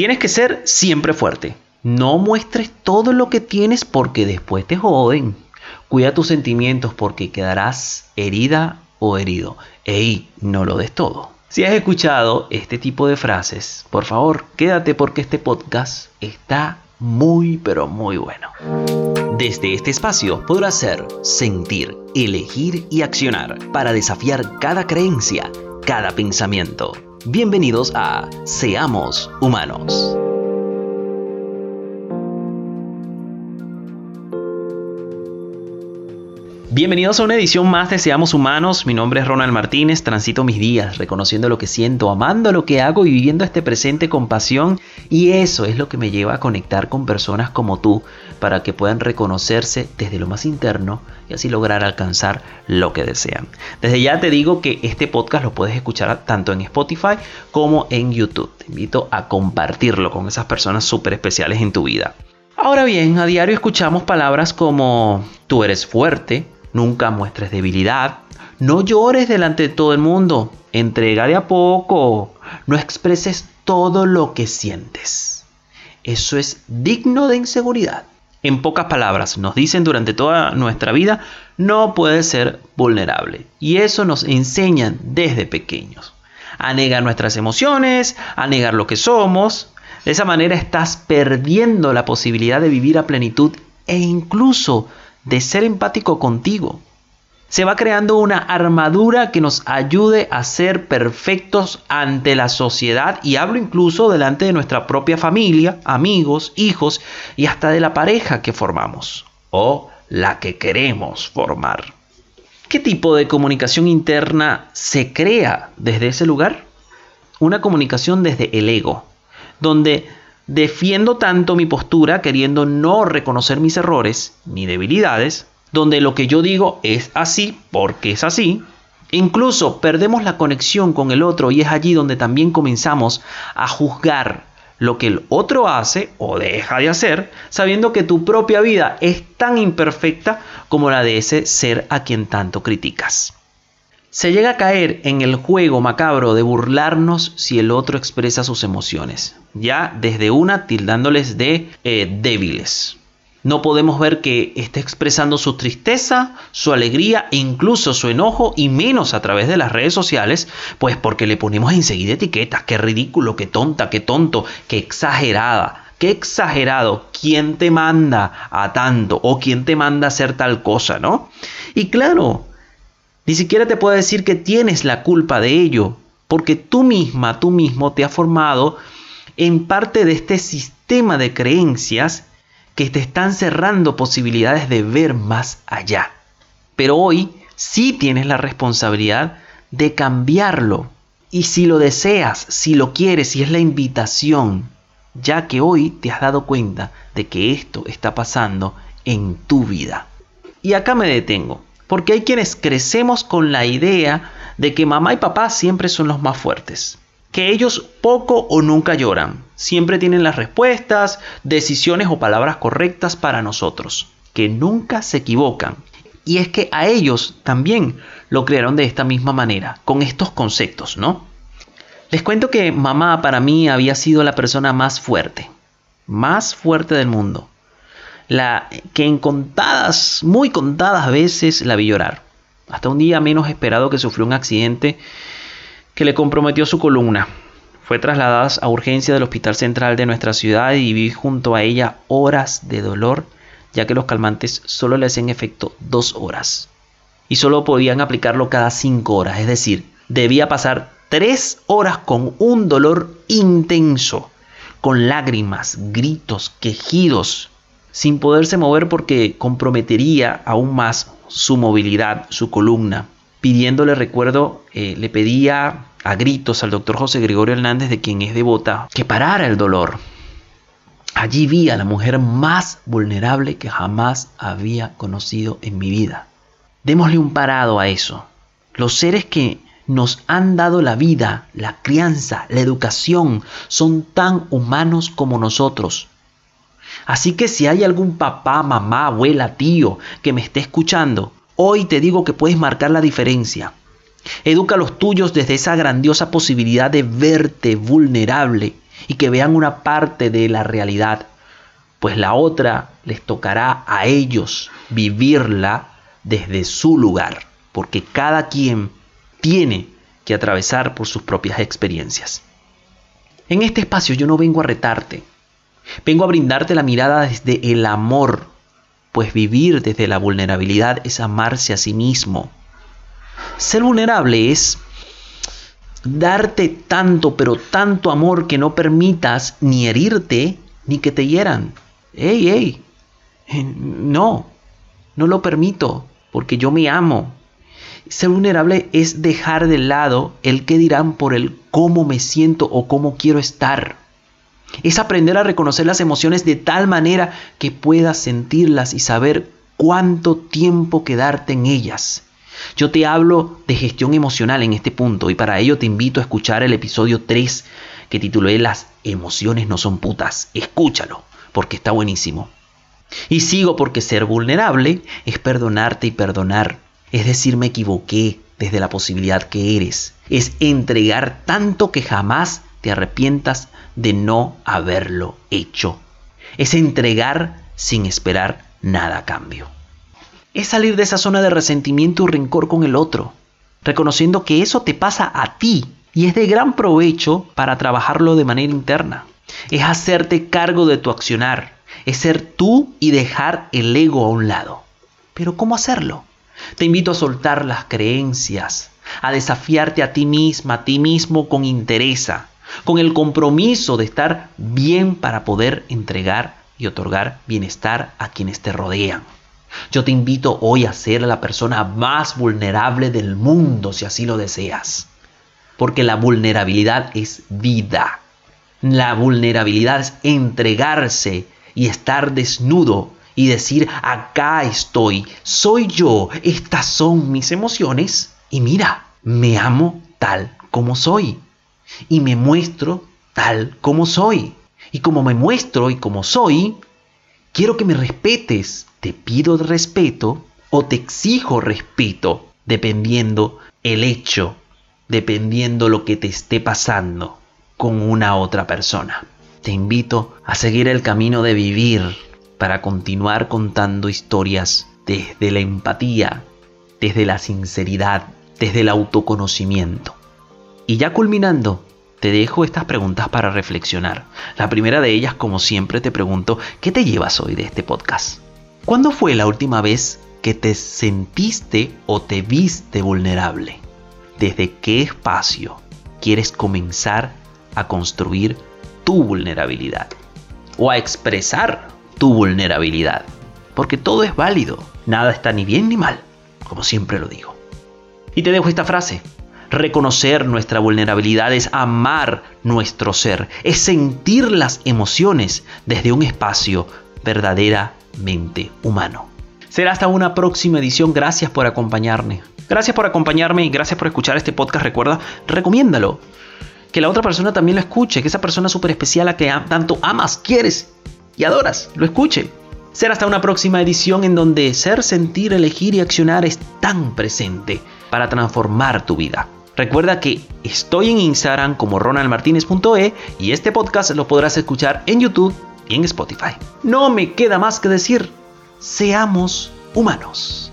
Tienes que ser siempre fuerte. No muestres todo lo que tienes porque después te joden. Cuida tus sentimientos porque quedarás herida o herido. Ey, no lo des todo. Si has escuchado este tipo de frases, por favor, quédate porque este podcast está muy pero muy bueno. Desde este espacio podrás ser, sentir, elegir y accionar para desafiar cada creencia, cada pensamiento. Bienvenidos a Seamos Humanos. Bienvenidos a una edición más de Seamos Humanos. Mi nombre es Ronald Martínez. Transito mis días reconociendo lo que siento, amando lo que hago y viviendo este presente con pasión. Y eso es lo que me lleva a conectar con personas como tú para que puedan reconocerse desde lo más interno y así lograr alcanzar lo que desean. Desde ya te digo que este podcast lo puedes escuchar tanto en Spotify como en YouTube. Te invito a compartirlo con esas personas súper especiales en tu vida. Ahora bien, a diario escuchamos palabras como tú eres fuerte, Nunca muestres debilidad. No llores delante de todo el mundo. Entrega de a poco. No expreses todo lo que sientes. Eso es digno de inseguridad. En pocas palabras, nos dicen durante toda nuestra vida, no puedes ser vulnerable. Y eso nos enseñan desde pequeños. A negar nuestras emociones, a negar lo que somos. De esa manera estás perdiendo la posibilidad de vivir a plenitud e incluso de ser empático contigo. Se va creando una armadura que nos ayude a ser perfectos ante la sociedad y hablo incluso delante de nuestra propia familia, amigos, hijos y hasta de la pareja que formamos o la que queremos formar. ¿Qué tipo de comunicación interna se crea desde ese lugar? Una comunicación desde el ego, donde defiendo tanto mi postura queriendo no reconocer mis errores ni debilidades, donde lo que yo digo es así porque es así, incluso perdemos la conexión con el otro y es allí donde también comenzamos a juzgar lo que el otro hace o deja de hacer, sabiendo que tu propia vida es tan imperfecta como la de ese ser a quien tanto criticas. Se llega a caer en el juego macabro de burlarnos si el otro expresa sus emociones, ya desde una tildándoles de eh, débiles. No podemos ver que esté expresando su tristeza, su alegría e incluso su enojo y menos a través de las redes sociales, pues porque le ponemos enseguida etiquetas, qué ridículo, qué tonta, qué tonto, qué exagerada. Qué exagerado, ¿quién te manda a tanto? ¿O quién te manda a hacer tal cosa, no? Y claro, ni siquiera te puedo decir que tienes la culpa de ello, porque tú misma, tú mismo te has formado en parte de este sistema de creencias que te están cerrando posibilidades de ver más allá. Pero hoy sí tienes la responsabilidad de cambiarlo. Y si lo deseas, si lo quieres, si es la invitación, ya que hoy te has dado cuenta de que esto está pasando en tu vida. Y acá me detengo. Porque hay quienes crecemos con la idea de que mamá y papá siempre son los más fuertes. Que ellos poco o nunca lloran. Siempre tienen las respuestas, decisiones o palabras correctas para nosotros. Que nunca se equivocan. Y es que a ellos también lo crearon de esta misma manera, con estos conceptos, ¿no? Les cuento que mamá para mí había sido la persona más fuerte, más fuerte del mundo la que en contadas, muy contadas veces la vi llorar. Hasta un día menos esperado que sufrió un accidente que le comprometió su columna. Fue trasladada a urgencia del Hospital Central de nuestra ciudad y viví junto a ella horas de dolor, ya que los calmantes solo le hacían efecto dos horas. Y solo podían aplicarlo cada cinco horas, es decir, debía pasar tres horas con un dolor intenso, con lágrimas, gritos, quejidos, sin poderse mover porque comprometería aún más su movilidad, su columna. Pidiéndole recuerdo, eh, le pedía a gritos al doctor José Gregorio Hernández, de quien es devota, que parara el dolor. Allí vi a la mujer más vulnerable que jamás había conocido en mi vida. Démosle un parado a eso. Los seres que nos han dado la vida, la crianza, la educación, son tan humanos como nosotros. Así que si hay algún papá, mamá, abuela, tío que me esté escuchando, hoy te digo que puedes marcar la diferencia. Educa a los tuyos desde esa grandiosa posibilidad de verte vulnerable y que vean una parte de la realidad, pues la otra les tocará a ellos vivirla desde su lugar, porque cada quien tiene que atravesar por sus propias experiencias. En este espacio yo no vengo a retarte, vengo a brindarte la mirada desde el amor, pues vivir desde la vulnerabilidad es amarse a sí mismo. Ser vulnerable es darte tanto, pero tanto amor que no permitas ni herirte ni que te hieran. ¡Ey, ey! Eh, no, no lo permito, porque yo me amo. Ser vulnerable es dejar de lado el qué dirán por el cómo me siento o cómo quiero estar. Es aprender a reconocer las emociones de tal manera que puedas sentirlas y saber cuánto tiempo quedarte en ellas. Yo te hablo de gestión emocional en este punto y para ello te invito a escuchar el episodio 3 que titulé Las emociones no son putas. Escúchalo porque está buenísimo. Y sigo porque ser vulnerable es perdonarte y perdonar. Es decir, me equivoqué desde la posibilidad que eres. Es entregar tanto que jamás te arrepientas de no haberlo hecho. Es entregar sin esperar nada a cambio. Es salir de esa zona de resentimiento y rencor con el otro, reconociendo que eso te pasa a ti y es de gran provecho para trabajarlo de manera interna. Es hacerte cargo de tu accionar, es ser tú y dejar el ego a un lado. Pero ¿cómo hacerlo? Te invito a soltar las creencias, a desafiarte a ti misma, a ti mismo con interés, con el compromiso de estar bien para poder entregar y otorgar bienestar a quienes te rodean. Yo te invito hoy a ser la persona más vulnerable del mundo si así lo deseas. Porque la vulnerabilidad es vida. La vulnerabilidad es entregarse y estar desnudo y decir, acá estoy, soy yo, estas son mis emociones y mira, me amo tal como soy y me muestro tal como soy. Y como me muestro y como soy, quiero que me respetes. Te pido respeto o te exijo respeto, dependiendo el hecho, dependiendo lo que te esté pasando con una otra persona. Te invito a seguir el camino de vivir para continuar contando historias desde la empatía, desde la sinceridad, desde el autoconocimiento. Y ya culminando, te dejo estas preguntas para reflexionar. La primera de ellas, como siempre, te pregunto, ¿qué te llevas hoy de este podcast? ¿Cuándo fue la última vez que te sentiste o te viste vulnerable? ¿Desde qué espacio quieres comenzar a construir tu vulnerabilidad? O a expresar tu vulnerabilidad. Porque todo es válido. Nada está ni bien ni mal, como siempre lo digo. Y te dejo esta frase. Reconocer nuestra vulnerabilidad es amar nuestro ser, es sentir las emociones desde un espacio verdaderamente humano. Será hasta una próxima edición. Gracias por acompañarme. Gracias por acompañarme y gracias por escuchar este podcast. Recuerda, recomiéndalo. Que la otra persona también lo escuche. Que esa persona súper especial a que tanto amas, quieres y adoras, lo escuche. Será hasta una próxima edición en donde ser, sentir, elegir y accionar es tan presente para transformar tu vida. Recuerda que estoy en Instagram como ronaldmartinez.e y este podcast lo podrás escuchar en YouTube y en Spotify. No me queda más que decir, seamos humanos.